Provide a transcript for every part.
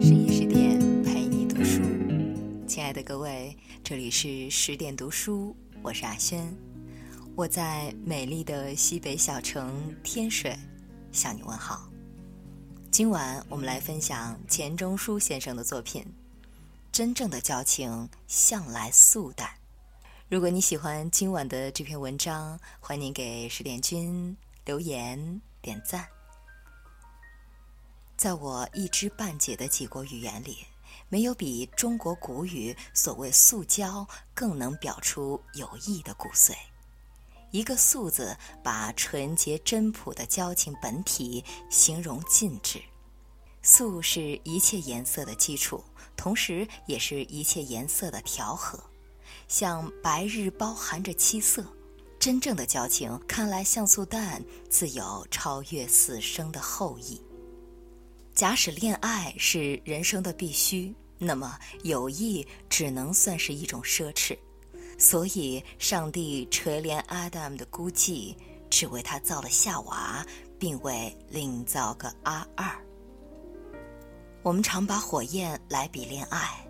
深夜十点陪你读书，亲爱的各位，这里是十点读书，我是阿轩，我在美丽的西北小城天水向你问好。今晚我们来分享钱钟书先生的作品《真正的交情向来素淡》。如果你喜欢今晚的这篇文章，欢迎给十点君留言点赞。在我一知半解的几国语言里，没有比中国古语所谓“素交”更能表出友谊的骨髓。一个“素”字，把纯洁真朴的交情本体形容尽致。素是一切颜色的基础，同时也是一切颜色的调和。像白日包含着七色，真正的交情看来像素淡，自有超越死生的厚意。假使恋爱是人生的必须，那么友谊只能算是一种奢侈。所以，上帝垂怜阿 m 的孤寂，只为他造了夏娃，并为另造个阿二。我们常把火焰来比恋爱，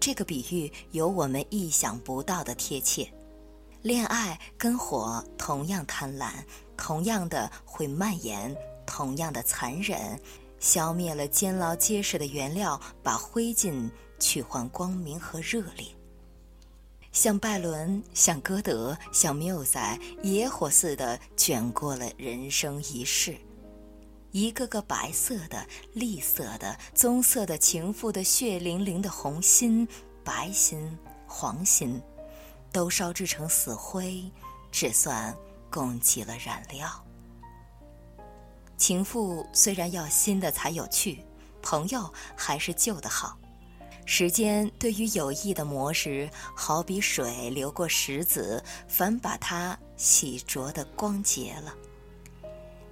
这个比喻有我们意想不到的贴切。恋爱跟火同样贪婪，同样的会蔓延，同样的残忍。消灭了坚牢结实的原料，把灰烬去换光明和热烈。像拜伦，像歌德，像缪塞，野火似的卷过了人生一世。一个个白色的、栗色的、棕色的情妇的血淋淋的红心、白心、黄心，都烧制成死灰，只算供给了燃料。情妇虽然要新的才有趣，朋友还是旧的好。时间对于友谊的磨蚀，好比水流过石子，反把它洗濯得光洁了。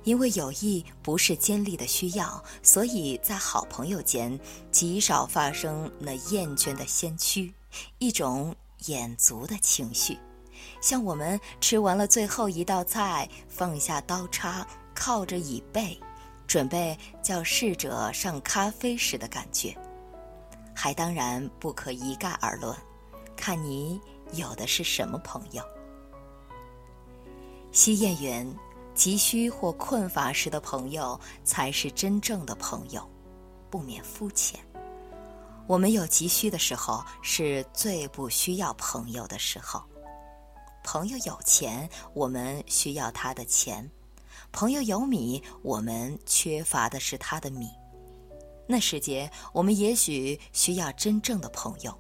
因为友谊不是尖利的需要，所以在好朋友间极少发生那厌倦的先驱，一种眼足的情绪，像我们吃完了最后一道菜，放下刀叉。靠着椅背，准备叫侍者上咖啡时的感觉，还当然不可一概而论，看你有的是什么朋友。西谚云：“急需或困乏时的朋友，才是真正的朋友，不免肤浅。我们有急需的时候，是最不需要朋友的时候。朋友有钱，我们需要他的钱。”朋友有米，我们缺乏的是他的米。那时节，我们也许需要真正的朋友，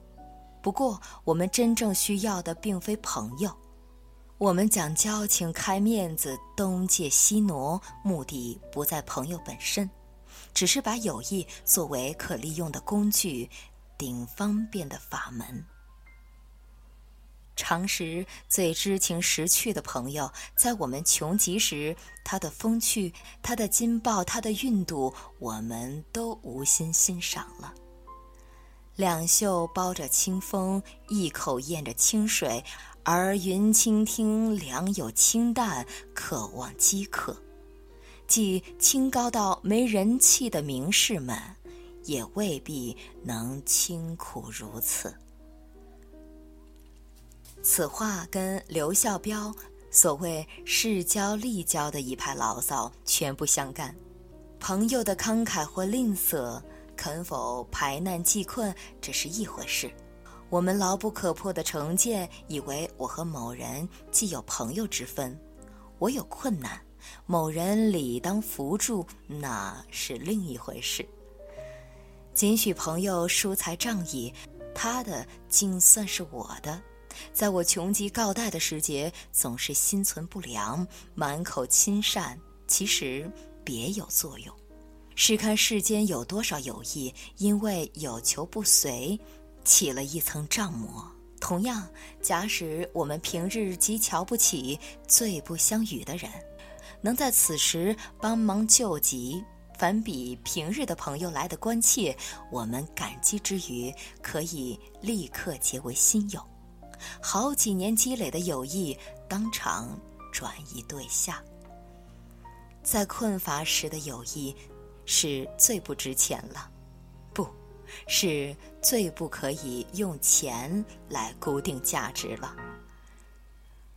不过我们真正需要的并非朋友。我们讲交情、开面子、东借西挪，目的不在朋友本身，只是把友谊作为可利用的工具，顶方便的法门。常识最知情识趣的朋友，在我们穷极时，他的风趣、他的劲爆、他的韵度，我们都无心欣赏了。两袖包着清风，一口咽着清水，而云倾听，良有清淡，渴望饥渴。即清高到没人气的名士们，也未必能清苦如此。此话跟刘孝标所谓“世交利交”的一派牢骚全不相干。朋友的慷慨或吝啬，肯否排难济困，这是一回事。我们牢不可破的成见，以为我和某人既有朋友之分，我有困难，某人理当扶助，那是另一回事。仅许朋友疏财仗义，他的竟算是我的。在我穷极告贷的时节，总是心存不良，满口亲善，其实别有作用。试看世间有多少友谊，因为有求不随，起了一层障膜。同样，假使我们平日极瞧不起、最不相与的人，能在此时帮忙救急，反比平日的朋友来的关切，我们感激之余，可以立刻结为亲友。好几年积累的友谊，当场转移对象。在困乏时的友谊，是最不值钱了，不，是最不可以用钱来固定价值了。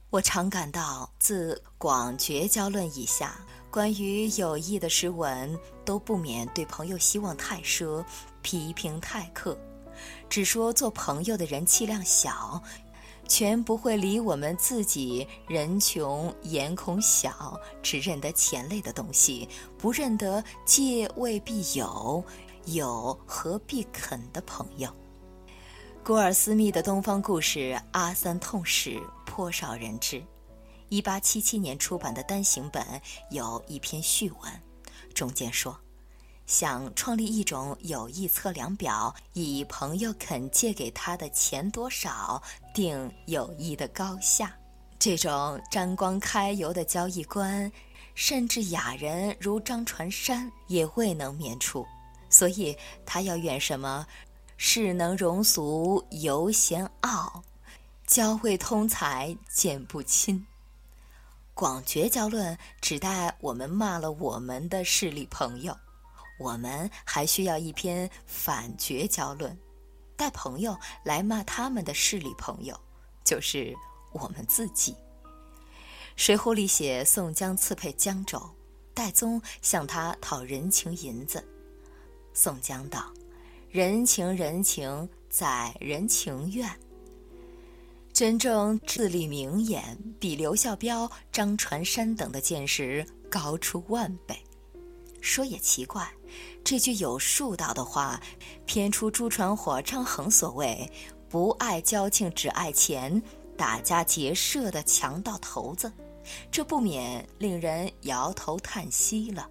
我常感到，自广绝交论以下，关于友谊的诗文都不免对朋友希望太奢，批评太刻，只说做朋友的人气量小，全不会理我们自己人穷眼孔小，只认得钱类的东西，不认得借未必有，有何必肯的朋友。古尔斯密的《东方故事·阿三痛史》颇少人知。一八七七年出版的单行本有一篇序文，中间说：“想创立一种友谊测量表，以朋友肯借给他的钱多少定友谊的高下。这种沾光揩油的交易观，甚至雅人如张传山也未能免除。所以他要远什么？”世能容俗犹嫌傲，交会通才见不亲。广绝交论只待我们骂了我们的势力朋友，我们还需要一篇反绝交论，带朋友来骂他们的势力朋友，就是我们自己。水浒里写宋江刺配江州，戴宗向他讨人情银子，宋江道。人情人情在人情愿。真正智力名言，比刘孝标、张传山等的见识高出万倍。说也奇怪，这句有数道的话，偏出朱传火、张衡所谓“不爱交情，只爱钱，打家劫舍的强盗头子”，这不免令人摇头叹息了。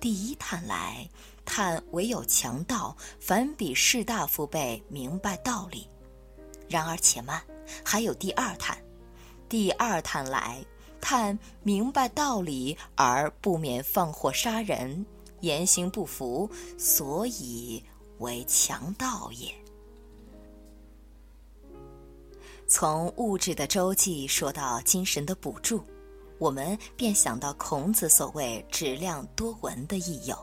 第一探来。叹唯有强盗，反比士大夫辈明白道理。然而且慢，还有第二叹。第二叹来，叹明白道理而不免放火杀人，言行不符，所以为强盗也。从物质的周济说到精神的补助，我们便想到孔子所谓“质量多闻”的益友。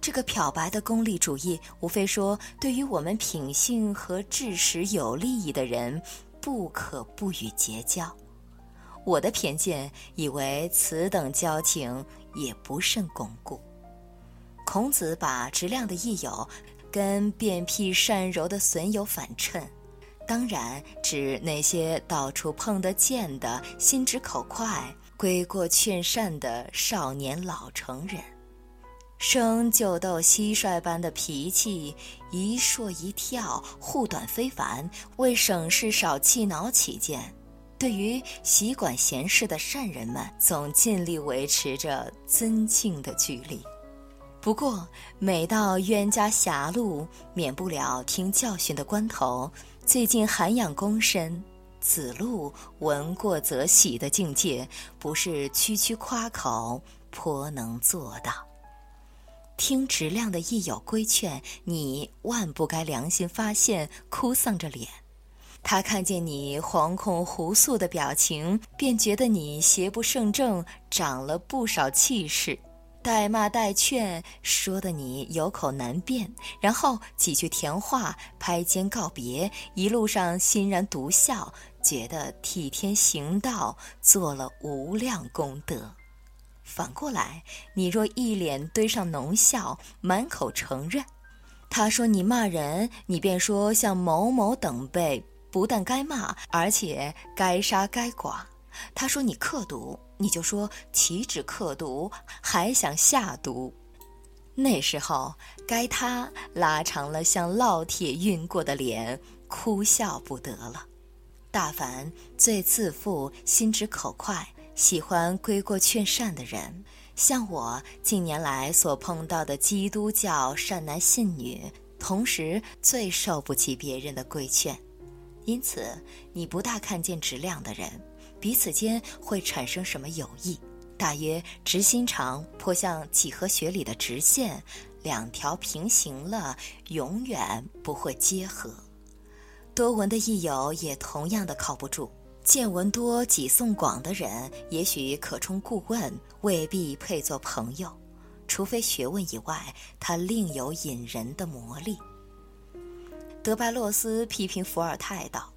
这个漂白的功利主义，无非说对于我们品性和知识有利益的人，不可不与结交。我的偏见以为此等交情也不甚巩固。孔子把质量的益友跟变僻善柔的损友反衬，当然指那些到处碰得见的心直口快、归过劝善的少年老成人。生就斗蟋蟀般的脾气，一说一跳，护短非凡。为省事少气恼起见，对于习管闲事的善人们，总尽力维持着尊敬的距离。不过，每到冤家狭路，免不了听教训的关头，最近涵养躬身，子路闻过则喜的境界，不是区区夸口，颇能做到。听质量的益友规劝，你万不该良心发现，哭丧着脸。他看见你惶恐胡诉的表情，便觉得你邪不胜正，长了不少气势，带骂带劝，说的你有口难辩。然后几句甜话，拍肩告别，一路上欣然独笑，觉得替天行道，做了无量功德。反过来，你若一脸堆上浓笑，满口承认，他说你骂人，你便说像某某等辈，不但该骂，而且该杀该剐。他说你刻毒，你就说岂止刻毒，还想下毒。那时候，该他拉长了像烙铁熨过的脸，哭笑不得了。大凡最自负、心直口快。喜欢归过劝善的人，像我近年来所碰到的基督教善男信女，同时最受不起别人的规劝，因此你不大看见质量的人，彼此间会产生什么友谊？大约直心肠，颇像几何学里的直线，两条平行了，永远不会结合。多闻的益友也同样的靠不住。见闻多、己诵广的人，也许可充顾问，未必配做朋友。除非学问以外，他另有引人的魔力。德拜洛斯批评伏尔泰道：“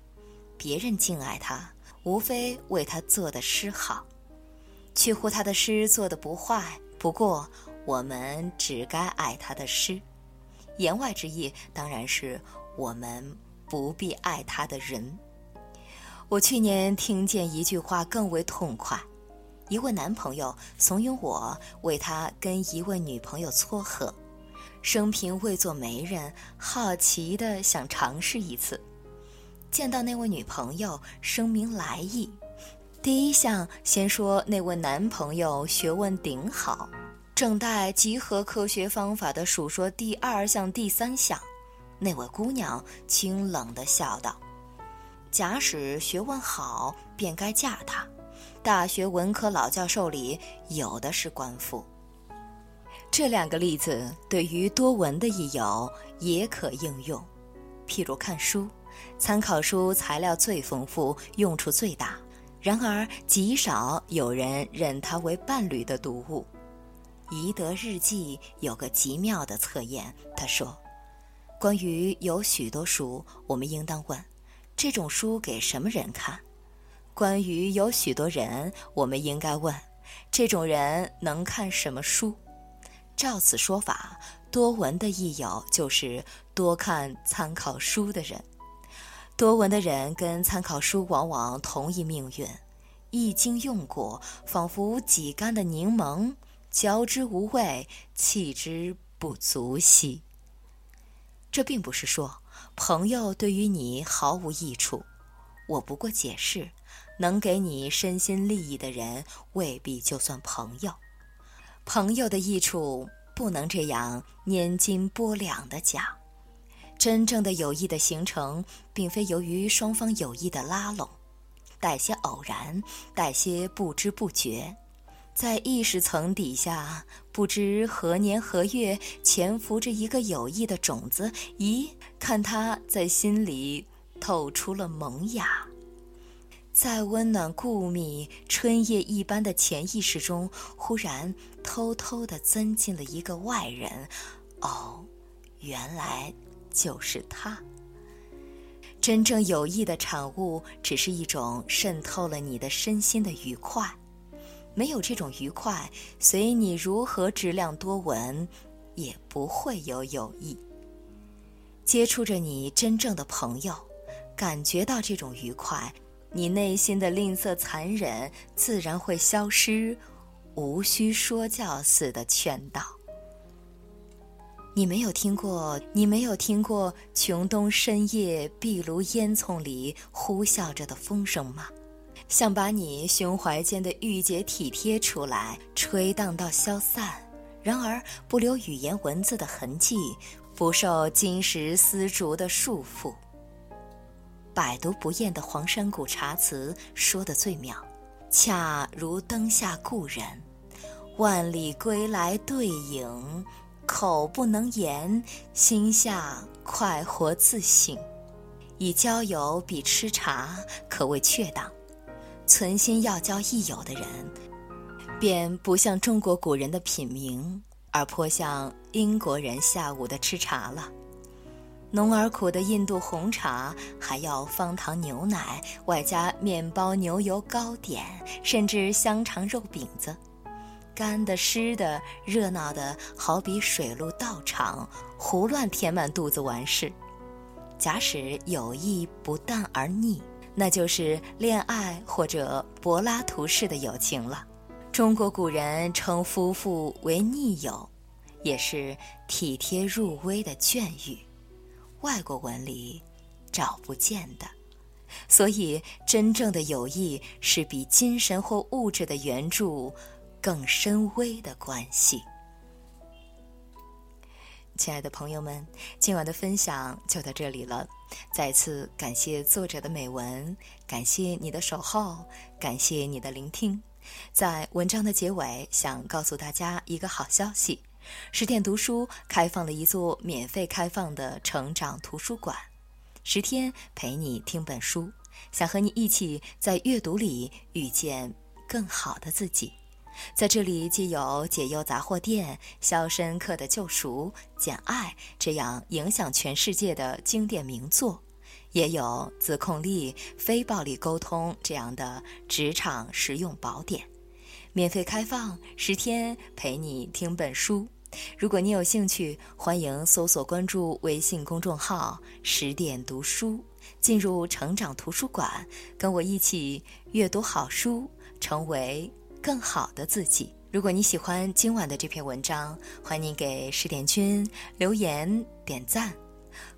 别人敬爱他，无非为他做的诗好，去乎他的诗做的不坏。不过，我们只该爱他的诗。言外之意当然是我们不必爱他的人。”我去年听见一句话更为痛快：一位男朋友怂恿我为他跟一位女朋友撮合。生平未做媒人，好奇的想尝试一次。见到那位女朋友，声明来意。第一项先说那位男朋友学问顶好，正待集合科学方法的数说第二项、第三项，那位姑娘清冷的笑道：“假使学问好，便该嫁他。大学文科老教授里有的是官夫。”这两个例子对于多闻的益友也可应用，譬如看书，参考书材料最丰富，用处最大，然而极少有人认它为伴侣的读物。宜德日记有个极妙的测验，他说：“关于有许多书，我们应当问，这种书给什么人看？关于有许多人，我们应该问，这种人能看什么书？”照此说法，多闻的益友就是多看参考书的人。多闻的人跟参考书往往同一命运，一经用过，仿佛挤干的柠檬，嚼之无味，弃之不足惜。这并不是说朋友对于你毫无益处，我不过解释，能给你身心利益的人，未必就算朋友。朋友的益处不能这样拈金拨两的讲。真正的友谊的形成，并非由于双方有意的拉拢，带些偶然，带些不知不觉，在意识层底下，不知何年何月潜伏着一个友谊的种子。咦，看它在心里透出了萌芽。在温暖故密、春夜一般的潜意识中，忽然偷偷地增进了一个外人。哦，原来就是他。真正有益的产物，只是一种渗透了你的身心的愉快。没有这种愉快，随你如何质量多闻，也不会有友谊。接触着你真正的朋友，感觉到这种愉快。你内心的吝啬残忍自然会消失，无需说教似的劝导。你没有听过，你没有听过琼东深夜壁炉烟囱里呼啸着的风声吗？想把你胸怀间的郁结体贴出来，吹荡到消散，然而不留语言文字的痕迹，不受金石丝竹的束缚。百读不厌的黄山谷茶词说得最妙，恰如灯下故人，万里归来对影，口不能言，心下快活自省。以交友比吃茶，可谓确当。存心要交益友的人，便不像中国古人的品茗，而颇像英国人下午的吃茶了。浓而苦的印度红茶，还要方糖牛奶，外加面包、牛油、糕点，甚至香肠、肉饼子。干的、湿的、热闹的，好比水陆道场，胡乱填满肚子完事。假使友谊不淡而腻，那就是恋爱或者柏拉图式的友情了。中国古人称夫妇为逆友，也是体贴入微的眷侣。外国文里找不见的，所以真正的友谊是比精神或物质的援助更深微的关系。亲爱的朋友们，今晚的分享就到这里了。再次感谢作者的美文，感谢你的守候，感谢你的聆听。在文章的结尾，想告诉大家一个好消息。十点读书开放了一座免费开放的成长图书馆，十天陪你听本书，想和你一起在阅读里遇见更好的自己。在这里，既有解忧杂货店、肖申克的救赎、简爱这样影响全世界的经典名作，也有自控力、非暴力沟通这样的职场实用宝典。免费开放十天，陪你听本书。如果你有兴趣，欢迎搜索关注微信公众号“十点读书”，进入成长图书馆，跟我一起阅读好书，成为。更好的自己。如果你喜欢今晚的这篇文章，欢迎给十点君留言点赞。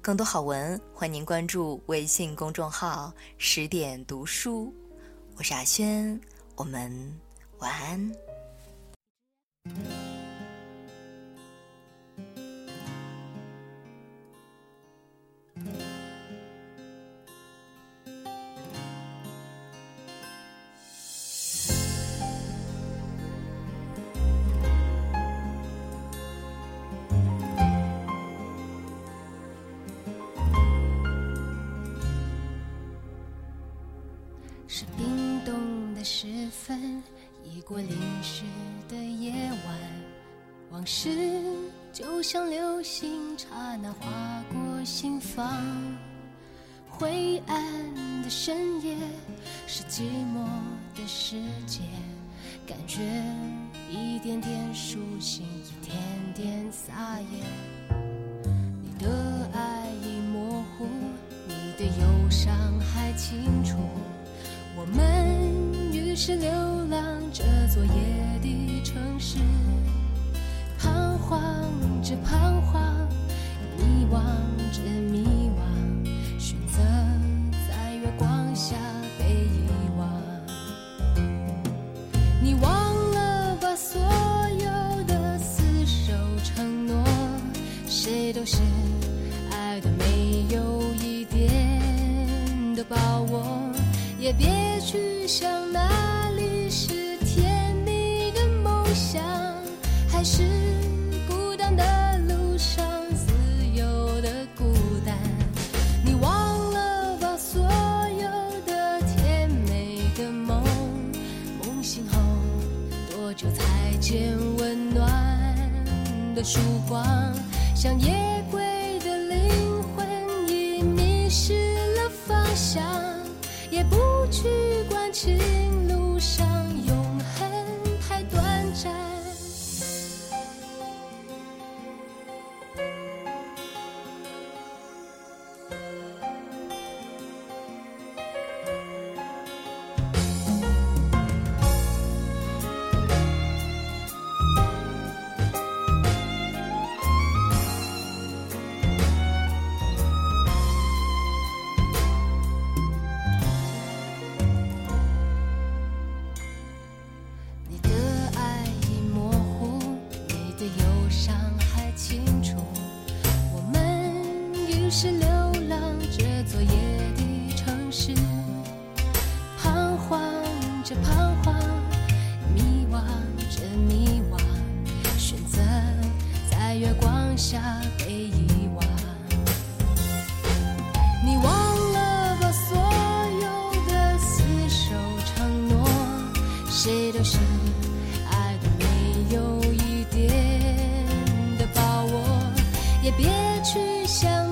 更多好文，欢迎关注微信公众号“十点读书”。我是阿轩，我们晚安。过淋湿的夜晚，往事就像流星，刹那划过心房。灰暗的深夜，是寂寞的世界，感觉一点点苏醒，一点点撒野。你的爱已模糊，你的忧伤还清楚。我们是流浪这座夜的城市，彷徨着彷徨，迷惘着再见温暖的曙光？像夜归的灵魂已迷失了方向。也不去管情路上永恒太短暂。去想。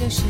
就是